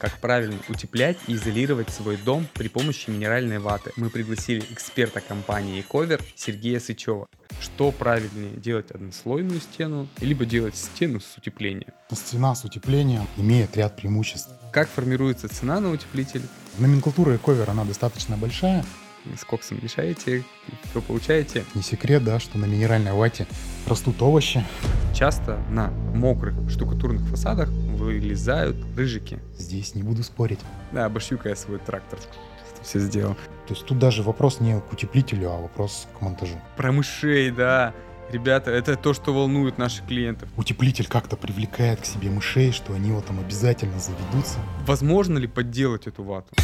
как правильно утеплять и изолировать свой дом при помощи минеральной ваты. Мы пригласили эксперта компании Ecover Сергея Сычева. Что правильнее, делать однослойную стену, либо делать стену с утеплением? Стена с утеплением имеет ряд преимуществ. Как формируется цена на утеплитель? Номенклатура Ecover, она достаточно большая. С коксом мешаете, что получаете? Не секрет, да, что на минеральной вате растут овощи. Часто на мокрых штукатурных фасадах вылезают рыжики. Здесь не буду спорить. Да, обошью-ка я свой трактор. Все сделал. То есть тут даже вопрос не к утеплителю, а вопрос к монтажу. Про мышей, да. Ребята, это то, что волнует наших клиентов. Утеплитель как-то привлекает к себе мышей, что они вот там обязательно заведутся. Возможно ли подделать эту вату?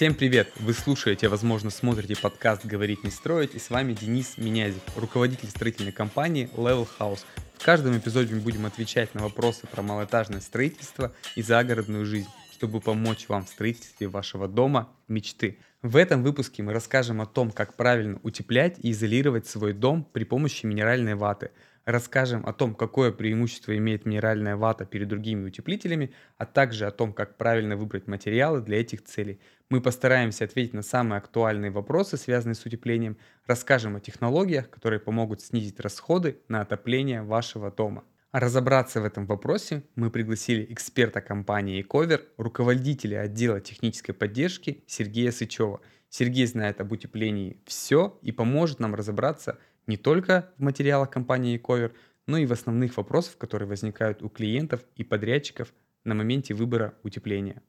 Всем привет! Вы слушаете, возможно, смотрите подкаст «Говорить не строить» и с вами Денис Минязев, руководитель строительной компании Level House. В каждом эпизоде мы будем отвечать на вопросы про малоэтажное строительство и загородную жизнь, чтобы помочь вам в строительстве вашего дома мечты. В этом выпуске мы расскажем о том, как правильно утеплять и изолировать свой дом при помощи минеральной ваты – Расскажем о том, какое преимущество имеет минеральная вата перед другими утеплителями, а также о том, как правильно выбрать материалы для этих целей. Мы постараемся ответить на самые актуальные вопросы, связанные с утеплением, расскажем о технологиях, которые помогут снизить расходы на отопление вашего дома. А разобраться в этом вопросе мы пригласили эксперта компании Ecover, руководителя отдела технической поддержки Сергея Сычева. Сергей знает об утеплении все и поможет нам разобраться – не только в материалах компании Ecover, но и в основных вопросах, которые возникают у клиентов и подрядчиков на моменте выбора утепления.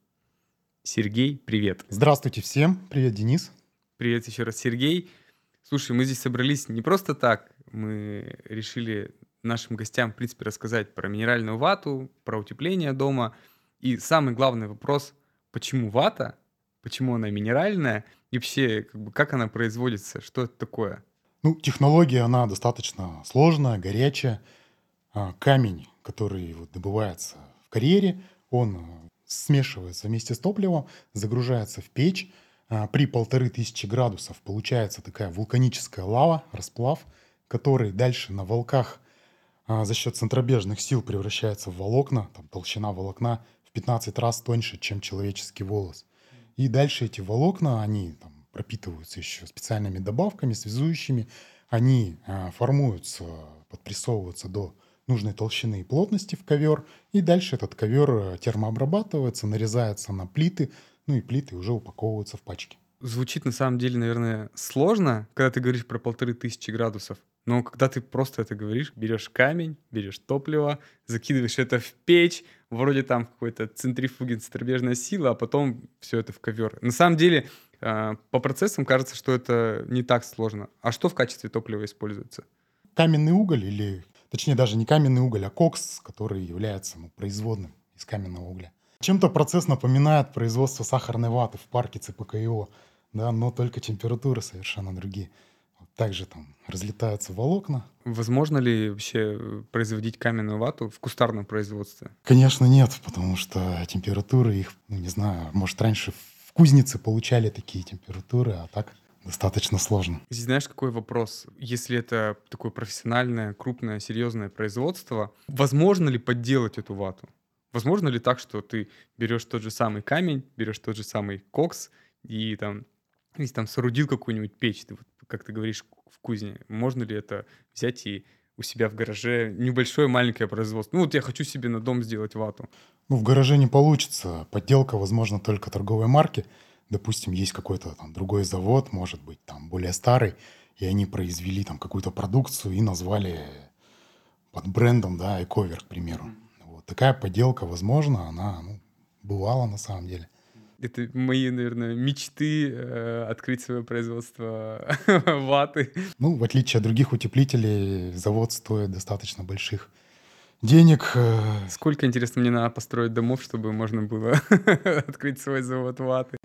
Сергей, привет. Здравствуйте всем. Привет, Денис. Привет еще раз, Сергей. Слушай, мы здесь собрались не просто так. Мы решили нашим гостям, в принципе, рассказать про минеральную вату, про утепление дома. И самый главный вопрос, почему вата, почему она минеральная, и вообще, как, бы, как она производится, что это такое? Ну, технология, она достаточно сложная, горячая. А, камень, который вот добывается в карьере, он а, смешивается вместе с топливом, загружается в печь. А, при полторы тысячи градусов получается такая вулканическая лава, расплав, который дальше на волках за счет центробежных сил превращается в волокна. Там толщина волокна в 15 раз тоньше, чем человеческий волос. И дальше эти волокна, они там, пропитываются еще специальными добавками, связующими. Они а, формуются, подпрессовываются до нужной толщины и плотности в ковер, и дальше этот ковер э, термообрабатывается, нарезается на плиты, ну и плиты уже упаковываются в пачки. Звучит на самом деле, наверное, сложно, когда ты говоришь про полторы тысячи градусов. Но когда ты просто это говоришь, берешь камень, берешь топливо, закидываешь это в печь, вроде там какой-то центрифуги, центробежная сила, а потом все это в ковер. На самом деле по процессам кажется, что это не так сложно. А что в качестве топлива используется? Каменный уголь или, точнее, даже не каменный уголь, а кокс, который является ну, производным из каменного угля. Чем-то процесс напоминает производство сахарной ваты в парке ЦПКИО, да, но только температуры совершенно другие. Также там разлетаются волокна. Возможно ли вообще производить каменную вату в кустарном производстве? Конечно, нет, потому что температуры их, ну, не знаю, может, раньше в кузнице получали такие температуры, а так достаточно сложно. Здесь знаешь, какой вопрос? Если это такое профессиональное, крупное, серьезное производство, возможно ли подделать эту вату? Возможно ли так, что ты берешь тот же самый камень, берешь тот же самый кокс и там, если там соорудил какую-нибудь печь, ты, вот, как ты говоришь, в кузне, можно ли это взять и у себя в гараже небольшое маленькое производство. Ну вот я хочу себе на дом сделать вату. Ну в гараже не получится. Подделка возможно только торговой марки. Допустим, есть какой-то там другой завод, может быть, там более старый, и они произвели там какую-то продукцию и назвали под брендом, да, Эковер, к примеру. Вот такая подделка, возможно, она ну, бывала на самом деле. Это мои, наверное, мечты э, открыть свое производство ваты. Ну, в отличие от других утеплителей, завод стоит достаточно больших денег. Э. Сколько, интересно, мне надо построить домов, чтобы можно было открыть свой завод ваты?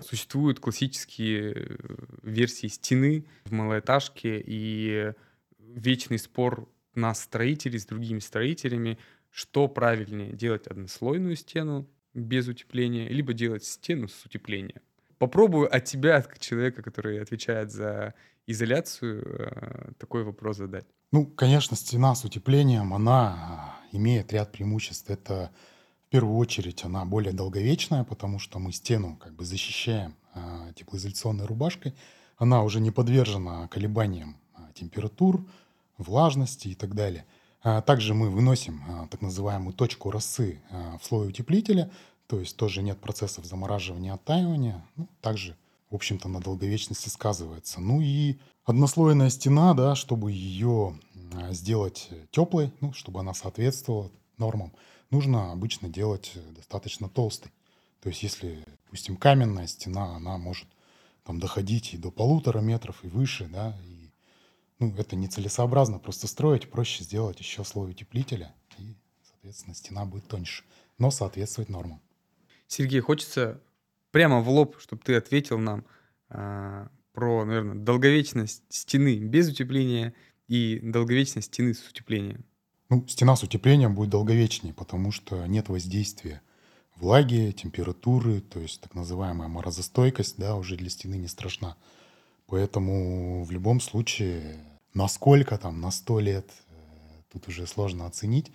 Существуют классические э, версии стены в малоэтажке и вечный спор нас, строителей, с другими строителями, что правильнее, делать однослойную стену без утепления, либо делать стену с утеплением. Попробую от тебя, от человека, который отвечает за изоляцию, э, такой вопрос задать. Ну, конечно, стена с утеплением, она а, имеет ряд преимуществ. Это в первую очередь она более долговечная, потому что мы стену как бы защищаем а, теплоизоляционной рубашкой. Она уже не подвержена колебаниям температур, влажности и так далее. Также мы выносим так называемую точку росы в слой утеплителя, то есть тоже нет процессов замораживания, оттаивания. Ну, также, в общем-то, на долговечности сказывается. Ну и однослойная стена, да, чтобы ее сделать теплой, ну, чтобы она соответствовала нормам, нужно обычно делать достаточно толстой. То есть если, допустим, каменная стена, она может там доходить и до полутора метров и выше, да, ну, это нецелесообразно просто строить, проще сделать еще слой утеплителя, и, соответственно, стена будет тоньше, но соответствовать нормам. Сергей, хочется прямо в лоб, чтобы ты ответил нам а, про, наверное, долговечность стены без утепления и долговечность стены с утеплением. Ну, стена с утеплением будет долговечнее, потому что нет воздействия влаги, температуры, то есть так называемая морозостойкость, да, уже для стены не страшна. Поэтому в любом случае, насколько там, на 100 лет, э, тут уже сложно оценить,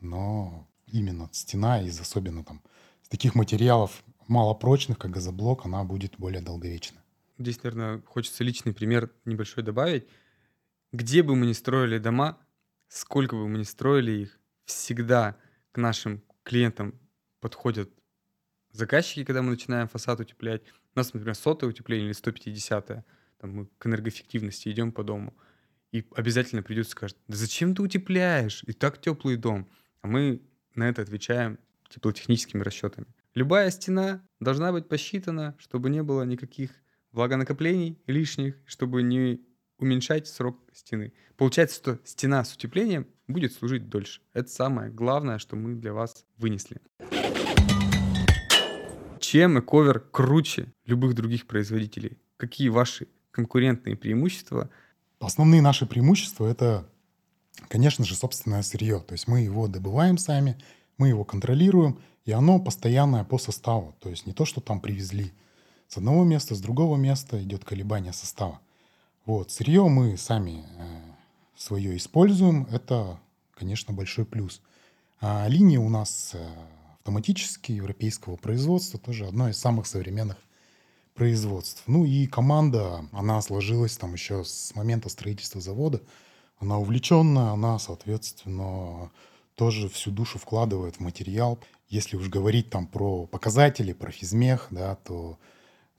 но именно стена из особенно там с таких материалов малопрочных, как газоблок, она будет более долговечна. Здесь, наверное, хочется личный пример небольшой добавить. Где бы мы ни строили дома, сколько бы мы ни строили их, всегда к нашим клиентам подходят заказчики, когда мы начинаем фасад утеплять. У нас, например, сотое утепление или 150 -е. Там мы к энергоэффективности идем по дому. И обязательно придется сказать, да зачем ты утепляешь? И так теплый дом. А мы на это отвечаем теплотехническими расчетами. Любая стена должна быть посчитана, чтобы не было никаких влагонакоплений лишних, чтобы не уменьшать срок стены. Получается, что стена с утеплением будет служить дольше. Это самое главное, что мы для вас вынесли. Чем эковер круче любых других производителей? Какие ваши конкурентные преимущества? Основные наши преимущества — это, конечно же, собственное сырье. То есть мы его добываем сами, мы его контролируем, и оно постоянное по составу. То есть не то, что там привезли с одного места, с другого места идет колебание состава. Вот, сырье мы сами э, свое используем, это, конечно, большой плюс. А линии у нас э, автоматические, европейского производства, тоже одно из самых современных производств. Ну и команда, она сложилась там еще с момента строительства завода. Она увлеченная, она, соответственно, тоже всю душу вкладывает в материал. Если уж говорить там про показатели, про физмех, да, то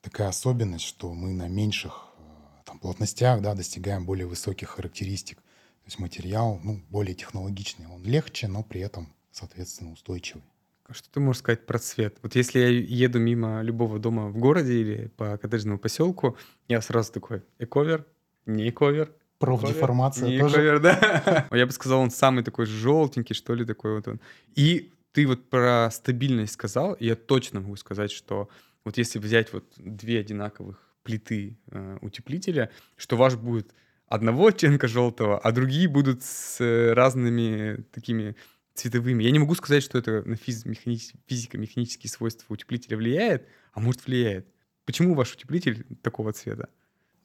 такая особенность, что мы на меньших э, там, плотностях да, достигаем более высоких характеристик. То есть материал ну, более технологичный. Он легче, но при этом, соответственно, устойчивый. А что ты можешь сказать про цвет? Вот если я еду мимо любого дома в городе или по коттеджному поселку, я сразу такой, эковер, не эковер, Профдеформация не тоже. Эковер, да. Я бы сказал, он самый такой желтенький, что ли, такой вот он. И ты вот про стабильность сказал, и я точно могу сказать, что вот если взять вот две одинаковых плиты э, утеплителя, что ваш будет одного оттенка желтого, а другие будут с э, разными такими цветовыми. Я не могу сказать, что это на физико-механические свойства утеплителя влияет, а может влияет. Почему ваш утеплитель такого цвета?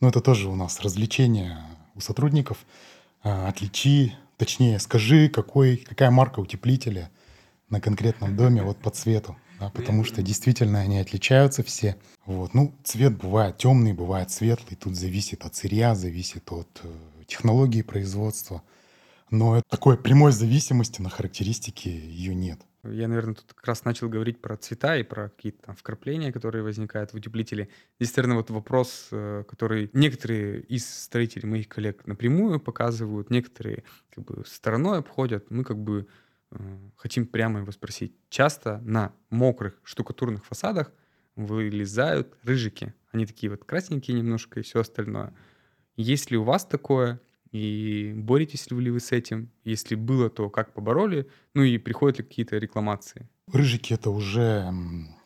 Ну, это тоже у нас развлечение у сотрудников. А, отличи, точнее, скажи, какой, какая марка утеплителя на конкретном доме вот по цвету да, потому что действительно они отличаются все. Вот. Ну, цвет бывает темный, бывает светлый, тут зависит от сырья, зависит от э, технологии производства. Но такой прямой зависимости на характеристики ее нет. Я, наверное, тут как раз начал говорить про цвета и про какие-то там вкрапления, которые возникают в утеплителе. Здесь, наверное, вот вопрос, э, который некоторые из строителей моих коллег напрямую показывают, некоторые как бы стороной обходят. Мы как бы Э, хотим прямо его спросить. Часто на мокрых штукатурных фасадах вылезают рыжики. Они такие вот красненькие немножко и все остальное. Есть ли у вас такое? И боретесь ли вы с этим? Если было, то как побороли? Ну и приходят ли какие-то рекламации? Рыжики это уже,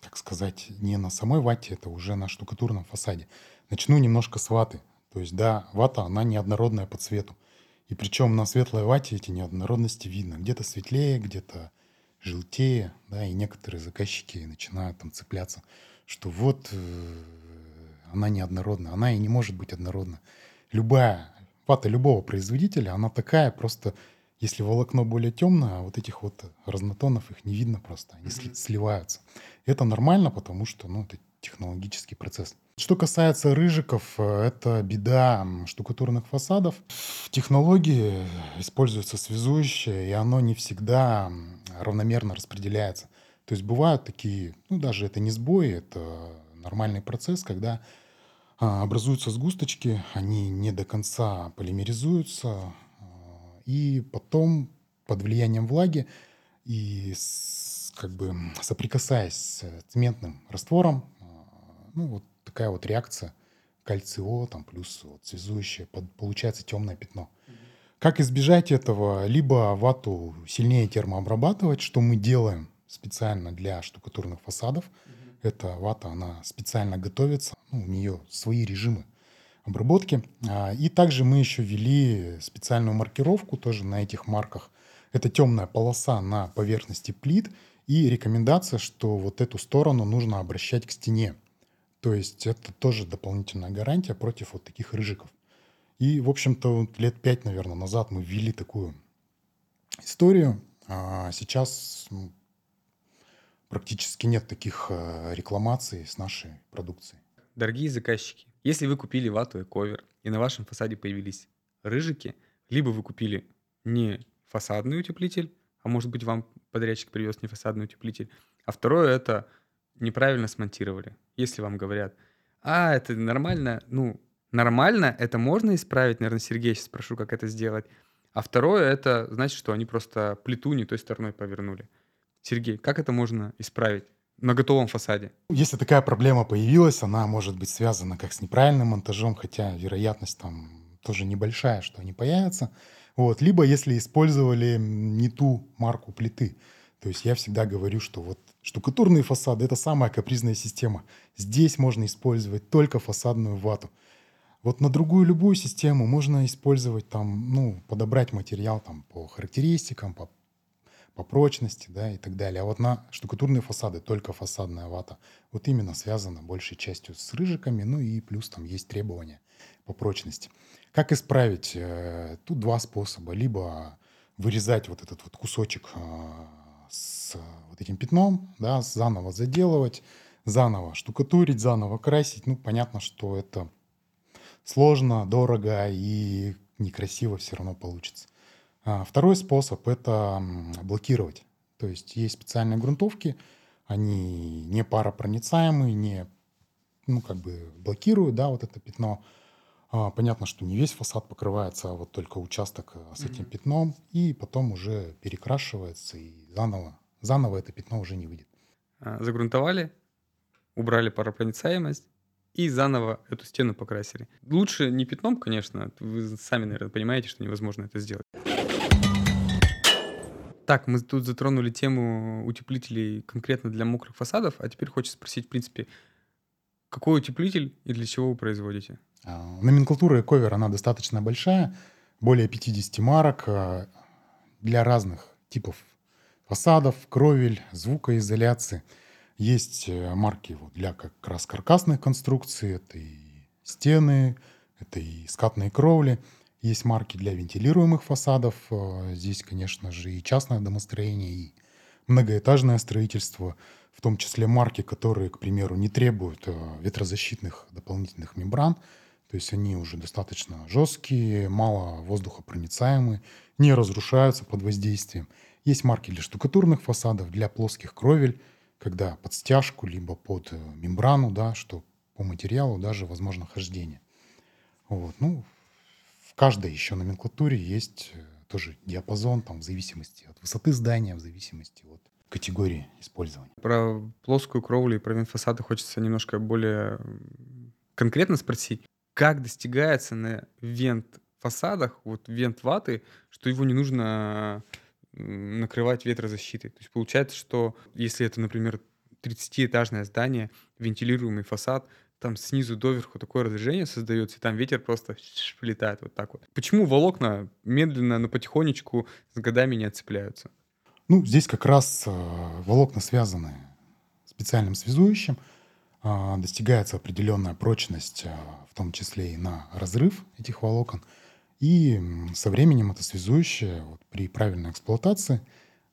так сказать, не на самой вате, это уже на штукатурном фасаде. Начну немножко с ваты. То есть, да, вата, она неоднородная по цвету. И причем на светлой вате эти неоднородности видно. Где-то светлее, где-то желтее, да, и некоторые заказчики начинают там цепляться, что вот э, она неоднородна, она и не может быть однородна. любая вата любого производителя, она такая, просто если волокно более темное, а вот этих вот разнотонов их не видно просто, они mm-hmm. сливаются. Это нормально, потому что, ну, это технологический процесс. Что касается рыжиков, э, это беда штукатурных фасадов. В технологии используется связующее, и оно не всегда равномерно распределяется. То есть бывают такие, ну даже это не сбои, это нормальный процесс, когда образуются сгусточки, они не до конца полимеризуются, а, и потом под влиянием влаги и с, как бы соприкасаясь с цементным раствором, а, ну вот такая вот реакция кальцио, там плюс вот связующее, под, получается темное пятно. Как избежать этого? Либо вату сильнее термообрабатывать, что мы делаем специально для штукатурных фасадов. Mm-hmm. Эта вата, она специально готовится, ну, у нее свои режимы обработки. А, и также мы еще ввели специальную маркировку тоже на этих марках. Это темная полоса на поверхности плит и рекомендация, что вот эту сторону нужно обращать к стене. То есть это тоже дополнительная гарантия против вот таких рыжиков. И, в общем-то, лет пять, наверное, назад мы ввели такую историю. А сейчас ну, практически нет таких э, рекламаций с нашей продукцией. Дорогие заказчики, если вы купили вату и ковер, и на вашем фасаде появились рыжики, либо вы купили не фасадный утеплитель, а может быть вам подрядчик привез не фасадный утеплитель, а второе это неправильно смонтировали. Если вам говорят, а, это нормально, ну, нормально, это можно исправить, наверное, Сергей сейчас спрошу, как это сделать. А второе, это значит, что они просто плиту не той стороной повернули. Сергей, как это можно исправить? на готовом фасаде. Если такая проблема появилась, она может быть связана как с неправильным монтажом, хотя вероятность там тоже небольшая, что они появятся. Вот. Либо если использовали не ту марку плиты. То есть я всегда говорю, что вот штукатурные фасады — это самая капризная система. Здесь можно использовать только фасадную вату. Вот на другую любую систему можно использовать там, ну, подобрать материал там по характеристикам, по, по прочности, да, и так далее. А вот на штукатурные фасады только фасадная вата. Вот именно связана большей частью с рыжиками, ну и плюс там есть требования по прочности. Как исправить? Э, тут два способа. Либо вырезать вот этот вот кусочек э, с вот этим пятном, да, заново заделывать, заново штукатурить, заново красить. Ну, понятно, что это сложно, дорого и некрасиво все равно получится. А второй способ – это блокировать. То есть есть специальные грунтовки, они не паропроницаемые, не ну, как бы блокируют да, вот это пятно. А, понятно, что не весь фасад покрывается, а вот только участок э, с этим mm-hmm. пятном, и потом уже перекрашивается, и заново, заново это пятно уже не выйдет. А, загрунтовали, убрали паропроницаемость, и заново эту стену покрасили. Лучше не пятном, конечно, вы сами, наверное, понимаете, что невозможно это сделать. Так, мы тут затронули тему утеплителей конкретно для мокрых фасадов, а теперь хочется спросить, в принципе, какой утеплитель и для чего вы производите? А, номенклатура ковер, она достаточно большая, более 50 марок а, для разных типов фасадов, кровель, звукоизоляции – есть э, марки вот для как раз каркасных конструкций, это и стены, это и скатные кровли. Есть марки для вентилируемых фасадов. Э, здесь, конечно же, и частное домостроение, и многоэтажное строительство, в том числе марки, которые, к примеру, не требуют э, ветрозащитных дополнительных мембран, то есть они уже достаточно жесткие, мало воздухопроницаемые, не разрушаются под воздействием. Есть марки для штукатурных фасадов, для плоских кровель, когда под стяжку, либо под э, мембрану, да, что по материалу даже возможно хождение. Вот. Ну, каждой еще номенклатуре есть э, тоже диапазон там, в зависимости от высоты здания, в зависимости от категории использования. Про плоскую кровлю и про вент-фасады хочется немножко более конкретно спросить. Как достигается на вент-фасадах, вот вент-ваты, что его не нужно накрывать ветрозащитой. То есть получается, что если это, например, 30-этажное здание, вентилируемый фасад, там снизу доверху такое разрежение создается, и там ветер просто летает вот так вот. Почему волокна медленно, но потихонечку с годами не отцепляются? Ну, здесь как раз э, волокна связаны специальным связующим. а, достигается определенная прочность, а, в том числе и на разрыв этих волокон. И со временем это связующее вот, при правильной эксплуатации,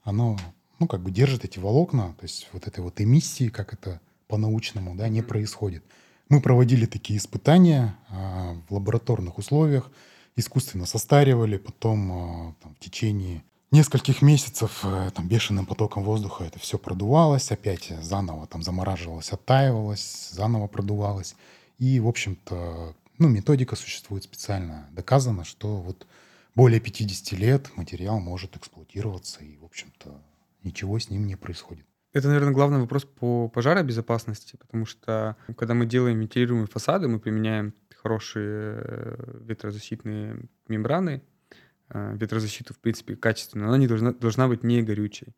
оно ну, как бы держит эти волокна, то есть вот этой вот эмиссии, как это по-научному, да, не происходит. Мы проводили такие испытания а, в лабораторных условиях, искусственно состаривали, потом а, там, в течение нескольких месяцев э, там бешеным потоком воздуха это все продувалось, опять заново там замораживалось, оттаивалось, заново продувалось. И, в общем-то, ну, методика существует специально. Доказано, что вот более 50 лет материал может эксплуатироваться, и, в общем-то, ничего с ним не происходит. Это, наверное, главный вопрос по пожаробезопасности, потому что когда мы делаем вентилируемые фасады, мы применяем хорошие э, ветрозащитные мембраны, э, ветрозащиту, в принципе, качественную, она не должна, должна быть не горючей.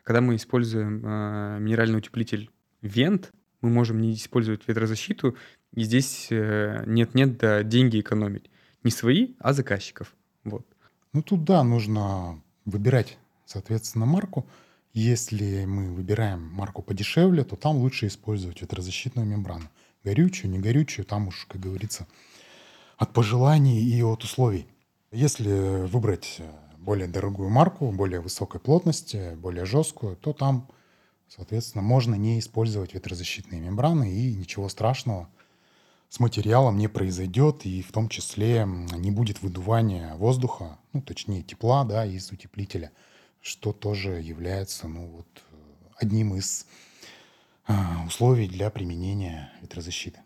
А когда мы используем э, минеральный утеплитель вент, мы можем не использовать ветрозащиту, и здесь нет-нет, да деньги экономить. Не свои, а заказчиков. Вот. Ну тут да, нужно выбирать, соответственно, марку. Если мы выбираем марку подешевле, то там лучше использовать ветрозащитную мембрану. Горючую, не горючую, там уж, как говорится, от пожеланий и от условий. Если выбрать э, более дорогую марку, более высокой плотности, более жесткую, то там, соответственно, можно не использовать ветрозащитные мембраны, и ничего страшного с материалом не произойдет, и в том числе не будет выдувания воздуха, ну, точнее, тепла, да, из утеплителя – что тоже является ну, вот, одним из а, условий для применения ветрозащиты.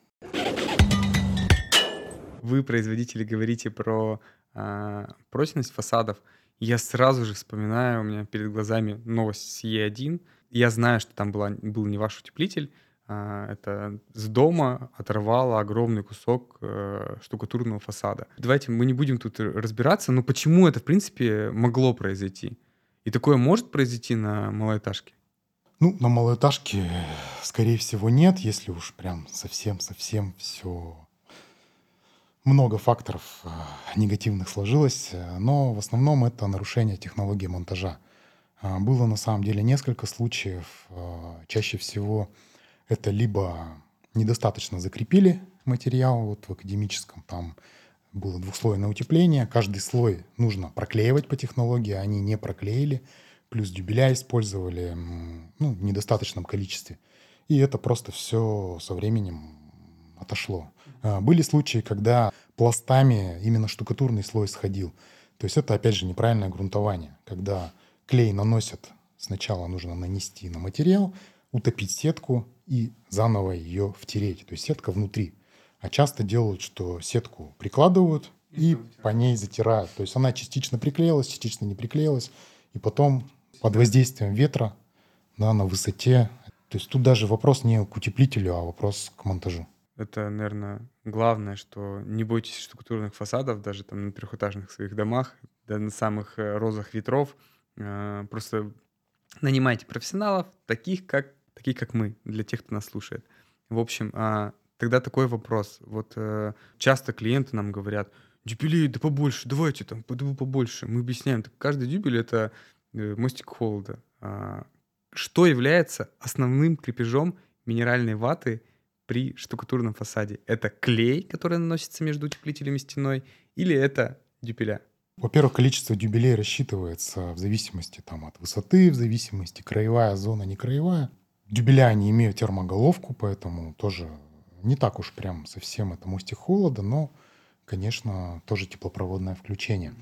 Вы, производители, говорите про а, прочность фасадов. Я сразу же вспоминаю, у меня перед глазами новость с Е1. Я знаю, что там была, был не ваш утеплитель, а, это с дома оторвало огромный кусок э, штукатурного фасада. Давайте мы не будем тут разбираться, но почему это, в принципе, могло произойти? И такое может произойти на малоэтажке? Ну, на малоэтажке, скорее всего, нет, если уж прям совсем-совсем все много факторов э, негативных сложилось, но в основном это нарушение технологии монтажа. Э, было на самом деле несколько случаев. Э, чаще всего это либо недостаточно закрепили материал вот в академическом там было двухслойное утепление. Каждый слой нужно проклеивать по технологии, они не проклеили. Плюс дюбеля использовали ну, в недостаточном количестве. И это просто все со временем отошло. А, были случаи, когда пластами именно штукатурный слой сходил. То есть это, опять же, неправильное грунтование. Когда клей наносят, сначала нужно нанести на материал, утопить сетку и заново ее втереть. То есть сетка внутри. А часто делают, что сетку прикладывают и, и по ней затирают. То есть она частично приклеилась, частично не приклеилась. И потом под воздействием ветра да, на высоте. То есть тут даже вопрос не к утеплителю, а вопрос к монтажу. Это, наверное, главное, что не бойтесь штукатурных фасадов, даже там на трехэтажных своих домах, да на самых э, розах ветров. Э, просто нанимайте профессионалов, таких как, таких как мы, для тех, кто нас слушает. В общем, а, Тогда такой вопрос. Вот э, часто клиенты нам говорят, дюбелей, да побольше, давайте там, побольше. Мы объясняем, так каждый дюбель — это э, мостик холода. А, что является основным крепежом минеральной ваты при штукатурном фасаде? Это клей, который наносится между утеплителем и стеной, или это дюбеля? Во-первых, количество дюбелей рассчитывается в зависимости там, от высоты, в зависимости краевая зона, не краевая. Дюбеля не имеют термоголовку, поэтому тоже не так уж прям совсем это мостик холода, но, конечно, тоже теплопроводное включение.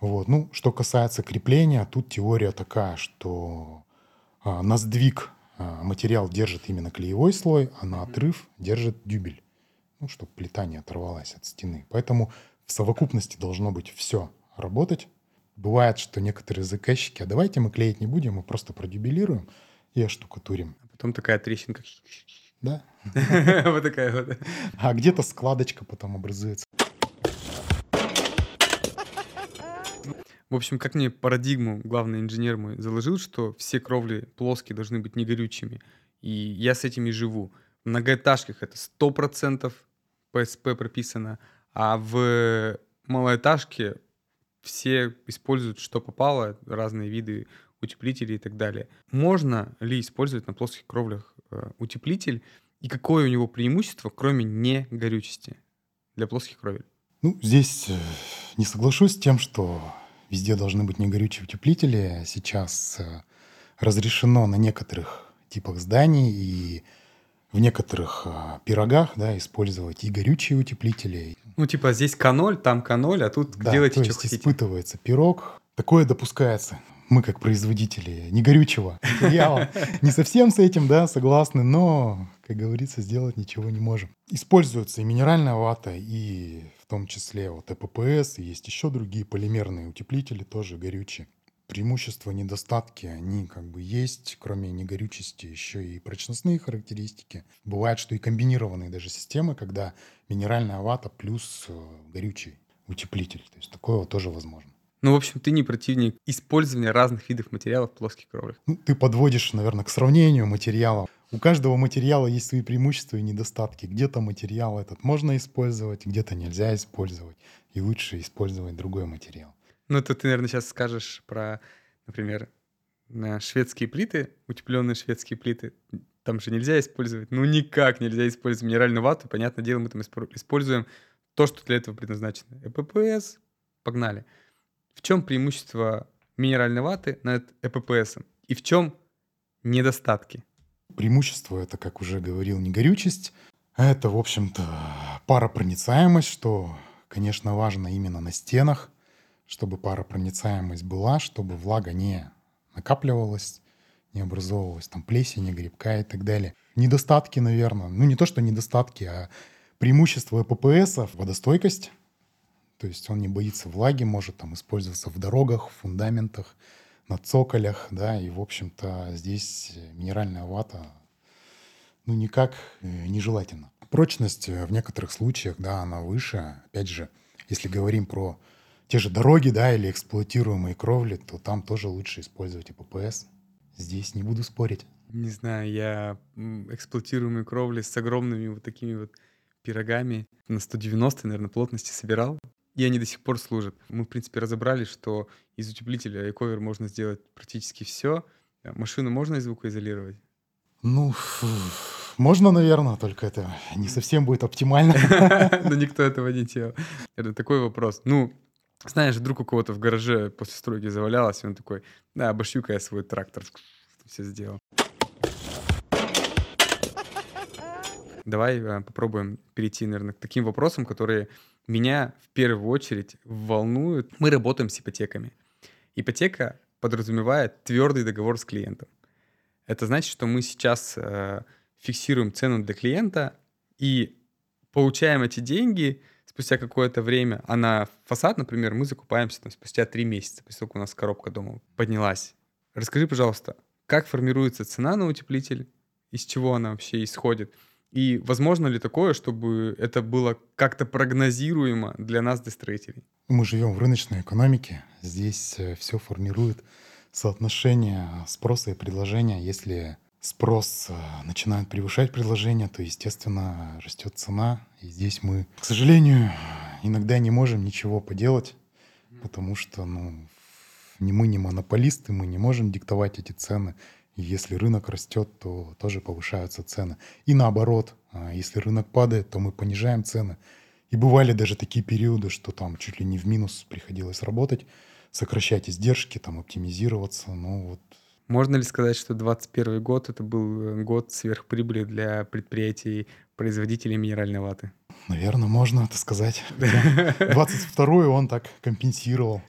Вот. Ну, что касается крепления, тут теория такая, что а, на сдвиг а, материал держит именно клеевой слой, а на отрыв держит дюбель, ну, чтобы плита не оторвалась от стены. Поэтому в совокупности должно быть все работать. Бывает, что некоторые заказчики, а давайте мы клеить не будем, мы просто продюбелируем и оштукатурим. А потом такая трещинка да? Вот такая вот. А где-то складочка потом образуется. В общем, как мне парадигму главный инженер мой заложил, что все кровли плоские должны быть негорючими. И я с этим и живу. В многоэтажках это 100% ПСП прописано, а в малоэтажке все используют, что попало, разные виды утеплителей и так далее. Можно ли использовать на плоских кровлях э, утеплитель? И какое у него преимущество, кроме негорючести для плоских кровель? Ну, здесь э, не соглашусь с тем, что везде должны быть негорючие утеплители. Сейчас э, разрешено на некоторых типах зданий и в некоторых пирогах да, использовать и горючие утеплители. Ну, типа здесь К0, там К0, а тут Да, делайте, то что есть испытывается пирог. Такое допускается. Мы, как производители негорючего материала, не совсем с этим, да, согласны, но, как говорится, сделать ничего не можем. Используется и минеральная вата, и в том числе вот ЭППС, и есть еще другие полимерные утеплители, тоже горючие. Преимущества, недостатки, они как бы есть, кроме негорючести, еще и прочностные характеристики. Бывает, что и комбинированные даже системы, когда минеральная вата плюс э, горючий утеплитель. То есть такое вот тоже возможно. Ну, в общем, ты не противник использования разных видов материалов в плоских кровлях. Ну, ты подводишь, наверное, к сравнению материалов. У каждого материала есть свои преимущества и недостатки. Где-то материал этот можно использовать, где-то нельзя использовать. И лучше использовать другой материал. Ну, это ты, наверное, сейчас скажешь про, например, на шведские плиты, утепленные шведские плиты. Там же нельзя использовать, ну никак нельзя использовать минеральную вату. Понятное дело, мы там используем то, что для этого предназначено. ЭППС, погнали. В чем преимущество минеральной ваты над ЭППС? И в чем недостатки? Преимущество это, как уже говорил, не горючесть. Это, в общем-то, паропроницаемость, что, конечно, важно именно на стенах, чтобы паропроницаемость была, чтобы влага не накапливалась, не образовывалась там плесень, грибка и так далее. Недостатки, наверное, ну не то, что недостатки, а преимущество ППС — водостойкость. То есть он не боится влаги, может там использоваться в дорогах, в фундаментах, на цоколях, да, и, в общем-то, здесь минеральная вата, ну, никак э, нежелательно. Прочность э, в некоторых случаях, да, она выше. Опять же, если говорим про те же дороги, да, или эксплуатируемые кровли, то там тоже лучше использовать ППС. Здесь не буду спорить. Не знаю, я эксплуатируемые кровли с огромными вот такими вот пирогами на 190, наверное, плотности собирал. И они до сих пор служат. Мы, в принципе, разобрались, что из утеплителя iCover можно сделать практически все. Машину можно и звукоизолировать? Ну, можно, наверное, только это не совсем будет оптимально. Но никто этого не делал. Это такой вопрос. Ну, знаешь, вдруг у кого-то в гараже после стройки завалялось, и он такой, да, обошью-ка я свой трактор. Все сделал. Давай э, попробуем перейти, наверное, к таким вопросам, которые меня в первую очередь волнуют. Мы работаем с ипотеками. Ипотека подразумевает твердый договор с клиентом. Это значит, что мы сейчас э, фиксируем цену для клиента и получаем эти деньги спустя какое-то время. А на фасад, например, мы закупаемся там, спустя три месяца, как у нас коробка дома поднялась. Расскажи, пожалуйста, как формируется цена на утеплитель, из чего она вообще исходит, и возможно ли такое, чтобы это было как-то прогнозируемо для нас, для? Мы живем в рыночной экономике. Здесь все формирует соотношение спроса и предложения. Если спрос э, начинает превышать предложение, то, естественно, растет цена. И здесь мы, к сожалению, иногда не можем ничего поделать, потому что ну, ни мы не монополисты, мы не можем диктовать эти цены. Если рынок растет, то тоже повышаются цены. И наоборот, а если рынок падает, то мы понижаем цены. И бывали даже такие периоды, что там чуть ли не в минус приходилось работать, сокращать издержки, там оптимизироваться. Ну вот Можно ли сказать, что 2021 год это был э, год сверхприбыли для предприятий производителей минеральной ваты? Наверное, можно это сказать. 22-й он так компенсировал.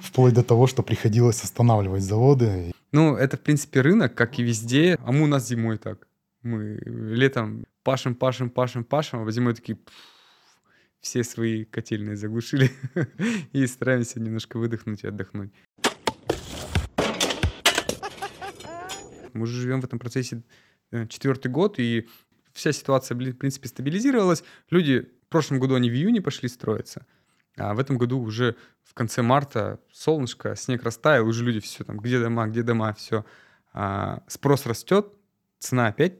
Вплоть до того, что приходилось останавливать заводы. Ну, это, в принципе, рынок, как и везде. А мы у нас зимой так. Мы летом пашем, пашем, пашем, пашем, а зимой такие «Пф, все свои котельные заглушили и стараемся немножко выдохнуть и отдохнуть. Мы уже живем в этом процессе э, четвертый год, и вся ситуация, в принципе, стабилизировалась. Люди в прошлом году они в июне пошли строиться, а в этом году уже в конце марта солнышко, снег растаял, уже люди все там, где дома, где дома, все. А, спрос растет, цена опять,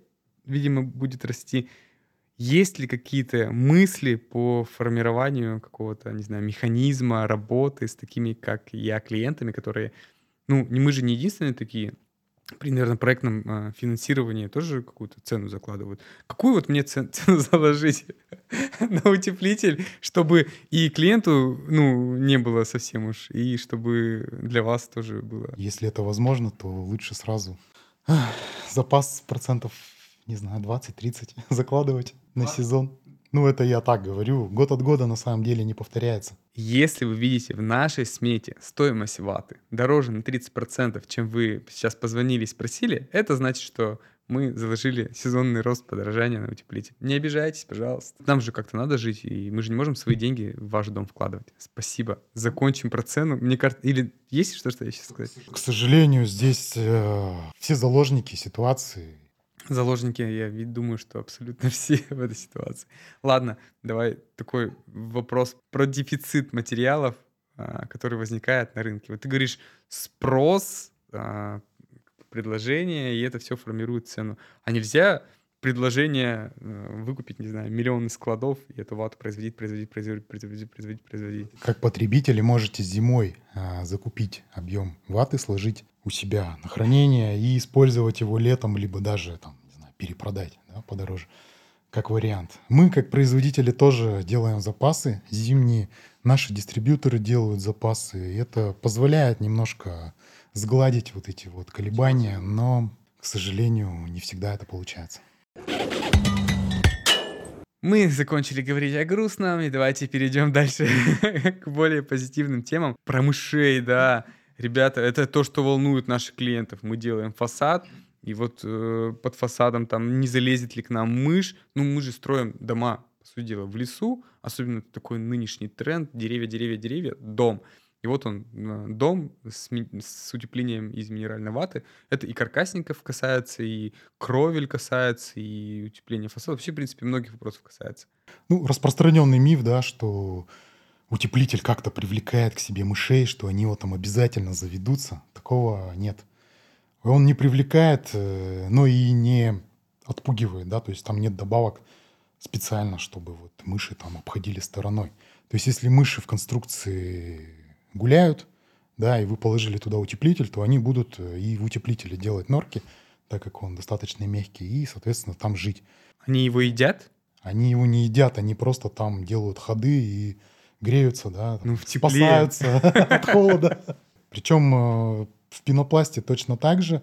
видимо, будет расти. Есть ли какие-то мысли по формированию какого-то, не знаю, механизма работы с такими, как я, клиентами, которые, ну, мы же не единственные такие, при, наверное, проектном э, финансировании тоже какую-то цену закладывают. Какую вот мне цену заложить на утеплитель, чтобы и клиенту ну, не было совсем уж, и чтобы для вас тоже было? Если это возможно, то лучше сразу запас процентов, не знаю, 20-30 закладывать на сезон. Ну, это я так говорю. Год от года на самом деле не повторяется. Если вы видите в нашей смете стоимость ваты дороже на 30%, чем вы сейчас позвонили и спросили, это значит, что мы заложили сезонный рост подорожания на утеплитель. Не обижайтесь, пожалуйста. Нам же как-то надо жить, и мы же не можем свои деньги в ваш дом вкладывать. Спасибо. Закончим про цену. Мне кажется, или есть что-то я сейчас сказать? К сожалению, здесь э, все заложники ситуации Заложники, я думаю, что абсолютно все в этой ситуации. Ладно, давай такой вопрос про дефицит материалов, а, который возникает на рынке. Вот ты говоришь спрос, а, предложение, и это все формирует цену. А нельзя предложение э, выкупить, не знаю, миллионы складов и эту вату производить, производить, производить, производить, производить, производить. Как потребители можете зимой а, закупить объем ваты, сложить у себя на хранение и использовать его летом, либо даже там, не знаю, перепродать да, подороже, как вариант. Мы, как производители, тоже делаем запасы зимние, наши дистрибьюторы делают запасы, и это позволяет немножко сгладить вот эти вот колебания, но, к сожалению, не всегда это получается. Мы закончили говорить о грустном, и давайте перейдем дальше к более позитивным темам. Про мышей, да. Ребята, это то, что волнует наших клиентов. Мы делаем фасад, и вот э, под фасадом там не залезет ли к нам мышь. Ну, мы же строим дома, по сути дела, в лесу. Особенно такой нынешний тренд. Деревья, деревья, деревья, дом. И вот он, дом с, с утеплением из минеральной ваты. Это и каркасников касается, и кровель касается, и утепление фасада. Вообще, в принципе, многих вопросов касается. Ну, распространенный миф, да, что утеплитель как-то привлекает к себе мышей, что они вот там обязательно заведутся. Такого нет. Он не привлекает, э, но и не отпугивает, да, то есть там нет добавок специально, чтобы вот мыши там обходили стороной. То есть если мыши в конструкции гуляют, да, и вы положили туда утеплитель, то они будут э, и в утеплителе делать норки, так как он достаточно мягкий, и, соответственно, там жить. Они его едят? Они его не едят, они просто там делают ходы и греются, да, ну, в тепле. спасаются от холода. Причем э, в пенопласте точно так же,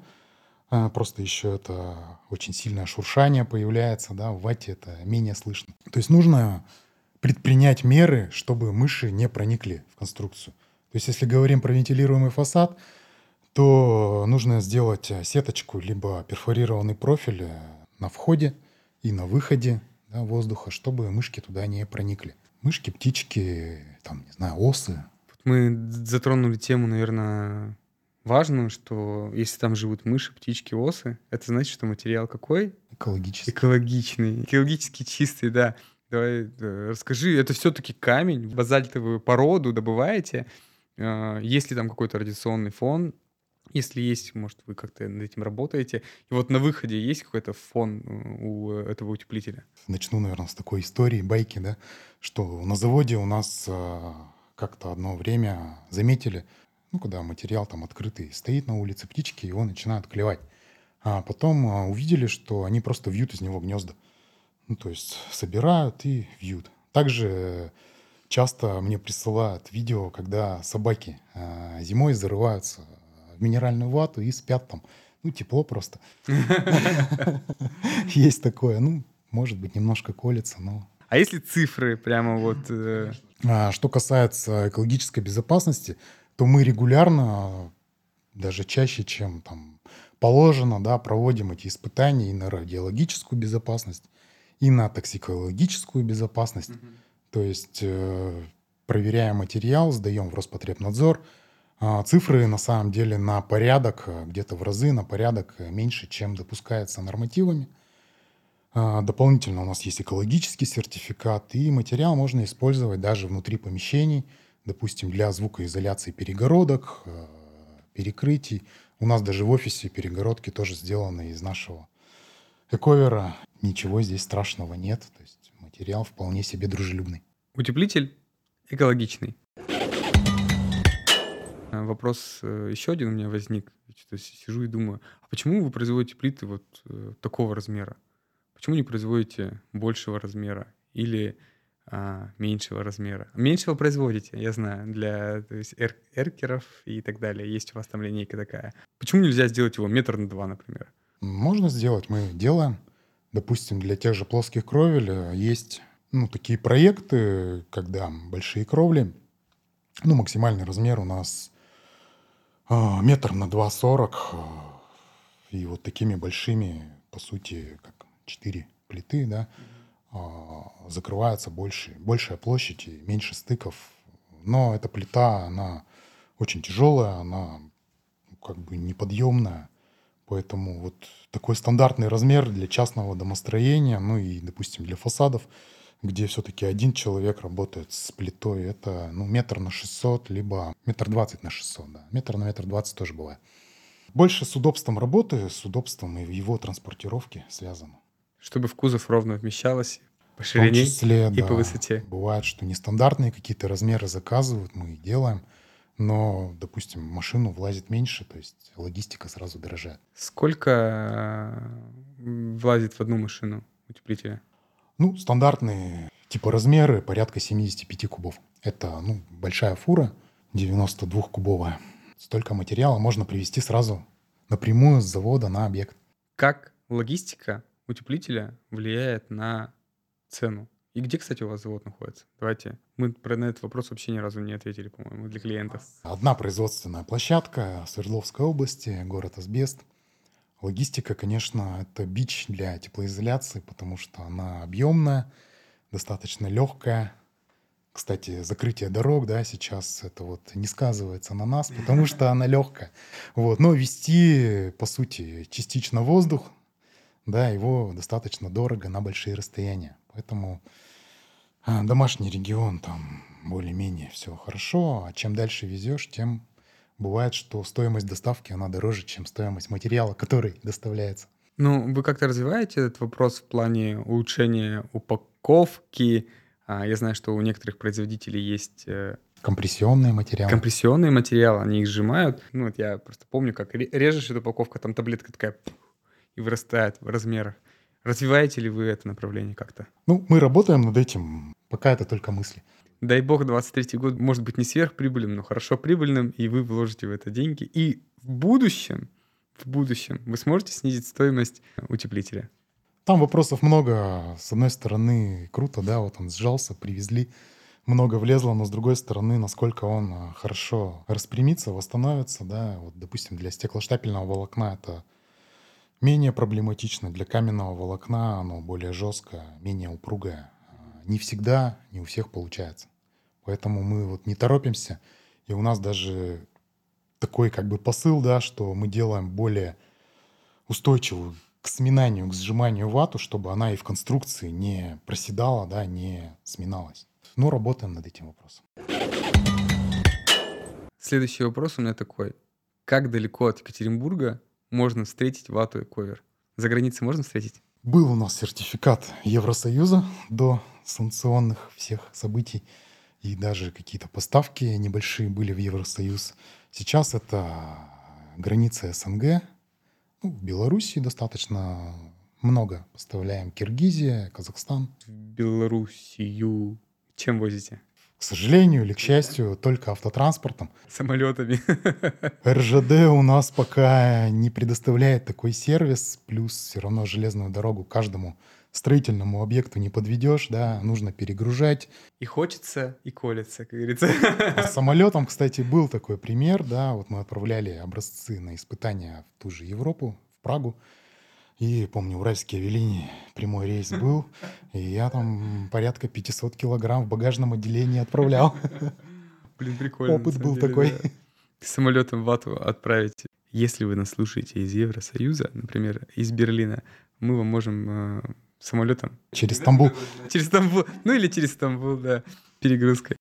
э, просто еще это очень сильное шуршание появляется, да, в вате это менее слышно. То есть нужно предпринять меры, чтобы мыши не проникли в конструкцию. То есть если говорим про вентилируемый фасад, то нужно сделать э, сеточку либо перфорированный профиль э, на входе и на выходе да, воздуха, чтобы мышки туда не проникли. Мышки, птички, там, не знаю, осы. Мы затронули тему, наверное, важную, что если там живут мыши, птички, осы, это значит, что материал какой? Экологический. Экологичный, экологически чистый, да. Давай э, расскажи, это все-таки камень, базальтовую породу добываете, есть ли там какой-то радиационный фон? Если есть, может, вы как-то над этим работаете. И вот на выходе есть какой-то фон э, у этого утеплителя? Начну, наверное, с такой истории, байки, да, что на заводе у нас а, как-то одно время заметили, ну, когда материал там открытый стоит на улице, птички его начинают клевать. А потом а, увидели, что они просто вьют из него гнезда. Ну, то есть собирают и вьют. Также часто мне присылают видео, когда собаки э, зимой зарываются в минеральную вату и спят там. Ну, тепло просто. Есть такое. Ну, может быть, немножко колется, но... А если цифры прямо вот... Э, а, что касается экологической безопасности, то мы регулярно, даже чаще, чем там положено, да, проводим эти испытания и на радиологическую безопасность, и на токсикологическую безопасность. То есть э, проверяем материал, сдаем в Роспотребнадзор. А цифры на самом деле на порядок, э, где-то в разы на порядок э, меньше, чем допускается нормативами. А дополнительно у нас есть экологический сертификат, и материал можно использовать даже внутри помещений, допустим, для звукоизоляции перегородок, перекрытий. У нас даже в офисе перегородки тоже сделаны из нашего эковера. Ничего здесь страшного нет. То есть материал вполне себе дружелюбный. Утеплитель экологичный. А, вопрос э, еще один у меня возник. Что сижу и думаю, а почему вы производите плиты вот э, такого размера? Почему не производите большего размера или а, меньшего размера? Меньшего производите, я знаю, для то есть, эр эркеров и так далее. Есть у вас там линейка такая. Почему нельзя сделать его метр на два, например? Можно сделать, мы делаем. Допустим, для тех же плоских кровель э, есть ну, такие проекты, когда большие кровли, ну, максимальный размер у нас а, метр на 2,40, а, и вот такими большими, по сути, как четыре плиты, да, а, закрывается больше, большая площадь и меньше стыков. Но эта плита, она очень тяжелая, она как бы неподъемная, поэтому вот такой стандартный размер для частного домостроения, ну и, допустим, для фасадов – где все-таки один человек работает с плитой, это ну, метр на 600, либо метр двадцать на 600, да. Метр на метр двадцать тоже бывает. Больше с удобством работы, с удобством и его транспортировки связано. Чтобы в кузов ровно вмещалось по ширине числе, и да, по высоте. Бывает, что нестандартные какие-то размеры заказывают, мы их делаем, но, допустим, машину влазит меньше, то есть логистика сразу дорожает. Сколько э, влазит в одну машину утеплителя? Ну, стандартные типа размеры порядка 75 кубов. Это ну, большая фура, 92-кубовая. Столько материала можно привезти сразу напрямую с завода на объект. Как логистика утеплителя влияет на цену? И где, кстати, у вас завод находится? Давайте. Мы про на этот вопрос вообще ни разу не ответили, по-моему, для клиентов. Одна производственная площадка Свердловской области, город Асбест. Логистика, конечно, это бич для теплоизоляции, потому что она объемная, достаточно легкая. Кстати, закрытие дорог, да, сейчас это вот не сказывается на нас, потому что она легкая. Вот. Но вести, по сути, частично воздух, да, его достаточно дорого на большие расстояния. Поэтому а, домашний регион там более-менее все хорошо, а чем дальше везешь, тем бывает, что стоимость доставки, она дороже, чем стоимость материала, который доставляется. Ну, вы как-то развиваете этот вопрос в плане улучшения упаковки? А, я знаю, что у некоторых производителей есть э, Компрессионные материалы. Компрессионные материалы, они их сжимают. Ну, вот я просто помню, как режешь эту упаковку, там таблетка такая и вырастает в размерах. Развиваете ли вы это направление как-то? Ну, мы работаем над этим. Пока это только мысли дай бог, 23 год может быть не сверхприбыльным, но хорошо прибыльным, и вы вложите в это деньги. И в будущем, в будущем вы сможете снизить стоимость утеплителя. Там вопросов много. С одной стороны, круто, да, вот он сжался, привезли, много влезло, но с другой стороны, насколько он а, хорошо распрямится, восстановится, да, вот, допустим, для стеклоштапельного волокна это менее проблематично, для каменного волокна оно более жесткое, менее упругое. А, не всегда, не у всех получается. Поэтому мы вот не торопимся. И у нас даже такой как бы посыл, да, что мы делаем более устойчивую к сминанию, к сжиманию вату, чтобы она и в конструкции не проседала, да, не сминалась. Но работаем над этим вопросом. Следующий вопрос у меня такой. Как далеко от Екатеринбурга можно встретить вату и ковер? За границей можно встретить? Был у нас сертификат Евросоюза до санкционных всех событий и даже какие-то поставки небольшие были в Евросоюз. Сейчас это граница СНГ. Ну, в Белоруссии достаточно много поставляем. Киргизия, Казахстан. В Белоруссию чем возите? К сожалению или к счастью, только автотранспортом. Самолетами. РЖД у нас пока не предоставляет такой сервис, плюс все равно железную дорогу каждому строительному объекту не подведешь, да, нужно перегружать. И хочется, и колется, как говорится. А с самолетом, кстати, был такой пример, да, вот мы отправляли образцы на испытания в ту же Европу, в Прагу, и помню, уральские авиалинии, прямой рейс был, и я там порядка 500 килограмм в багажном отделении отправлял. Блин, прикольно. Опыт был деле, такой. Да. Самолетом вату отправить. Если вы нас слушаете из Евросоюза, например, из Берлина, мы вам можем э, самолетом. Через Стамбул. Через Стамбул. Ну или через Стамбул, да. Перегрузкой.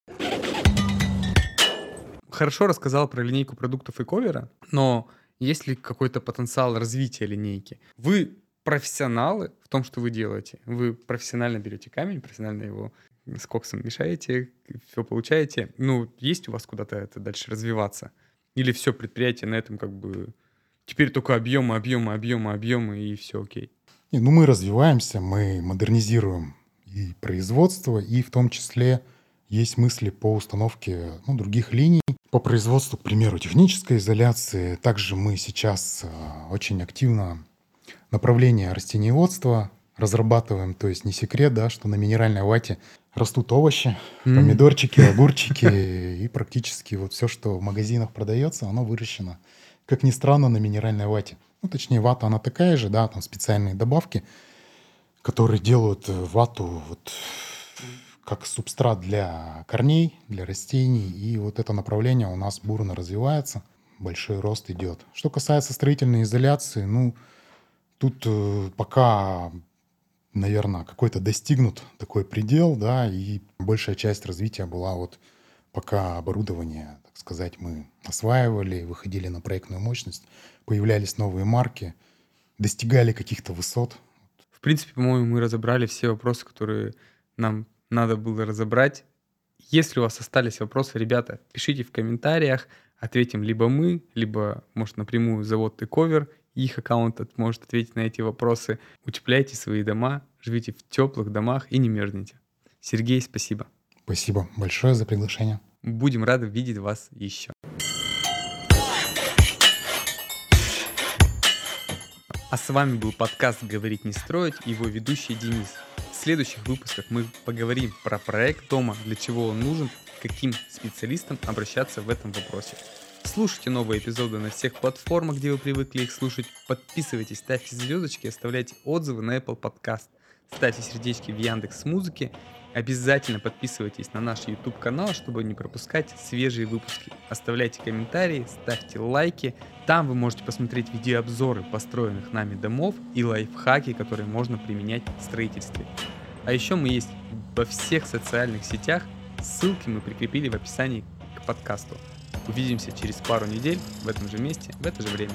Хорошо рассказал про линейку продуктов и ковера, но есть ли какой-то потенциал развития линейки? Вы профессионалы в том, что вы делаете. Вы профессионально берете камень, профессионально его с коксом мешаете, все получаете. Ну, есть у вас куда-то это дальше развиваться? Или все, предприятие на этом как бы... Теперь только объемы, объемы, объемы, объемы, и все окей. Не, ну мы развиваемся, мы модернизируем и производство, и в том числе есть мысли по установке ну, других линий по производству, к примеру, технической изоляции. Также мы сейчас э, очень активно направление растениеводства разрабатываем. То есть не секрет, да, что на минеральной вате растут овощи, mm. помидорчики, огурчики и практически вот все, что в магазинах продается, оно выращено, как ни странно, на минеральной вате. Ну, точнее, вата она такая же, да, там специальные добавки, которые делают вату вот как субстрат для корней, для растений. И вот это направление у нас бурно развивается, большой рост идет. Что касается строительной изоляции, ну, тут э, пока наверное, какой-то достигнут такой предел, да, и большая часть развития была вот пока оборудование, так сказать, мы осваивали, выходили на проектную мощность, появлялись новые марки, достигали каких-то высот. В принципе, по-моему, мы разобрали все вопросы, которые нам надо было разобрать. Если у вас остались вопросы, ребята, пишите в комментариях, ответим либо мы, либо, может, напрямую завод Тековер, их аккаунт может ответить на эти вопросы. Утепляйте свои дома, живите в теплых домах и не мерзните. Сергей, спасибо. Спасибо большое за приглашение. Будем рады видеть вас еще. А с вами был подкаст «Говорить не строить» и его ведущий Денис. Следующих выпусках мы поговорим про проект дома, для чего он нужен, каким специалистам обращаться в этом вопросе. Слушайте новые эпизоды на всех платформах, где вы привыкли их слушать. Подписывайтесь, ставьте звездочки, оставляйте отзывы на Apple Podcast. Ставьте сердечки в Яндекс Музыке. Обязательно подписывайтесь на наш YouTube канал, чтобы не пропускать свежие выпуски. Оставляйте комментарии, ставьте лайки. Там вы можете посмотреть видеообзоры построенных нами домов и лайфхаки, которые можно применять в строительстве. А еще мы есть во всех социальных сетях. Ссылки мы прикрепили в описании к подкасту. Увидимся через пару недель в этом же месте, в это же время.